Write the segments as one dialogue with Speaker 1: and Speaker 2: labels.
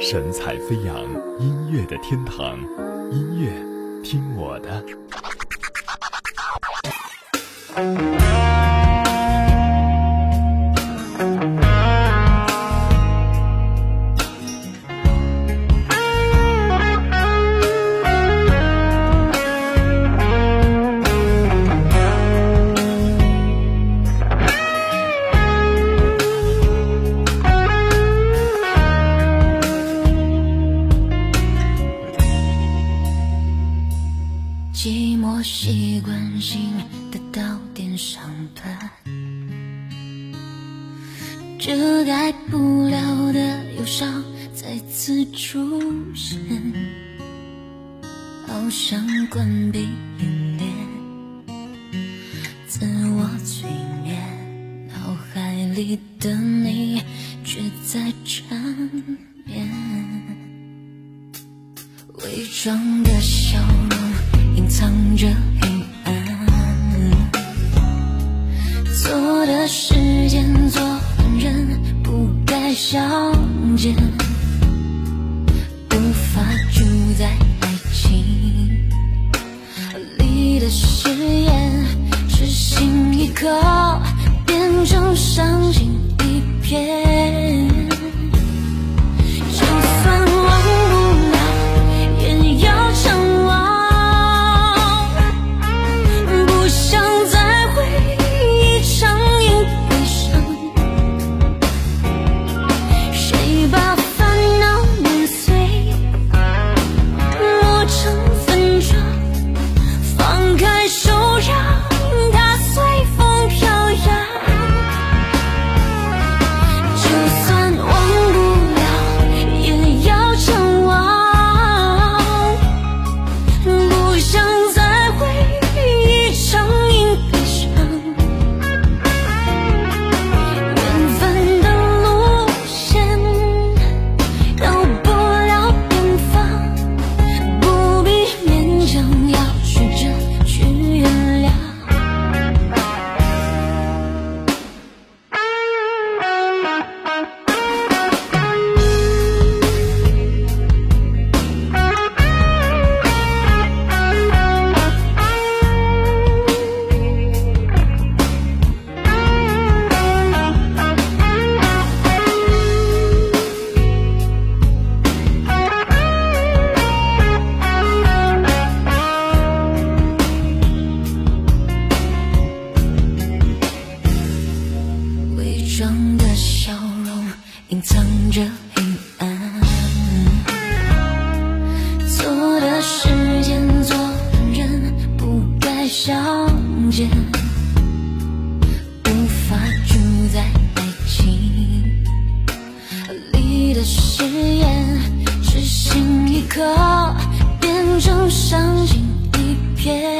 Speaker 1: 神采飞扬，音乐的天堂，音乐听我的。
Speaker 2: 上段，遮盖不了的忧伤再次出现，好想关闭眼帘，自我催眠，脑海里的你却在缠绵，伪装的笑容。隐藏着。可就伤心一片。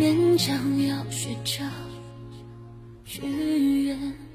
Speaker 2: 勉强，要学着去远。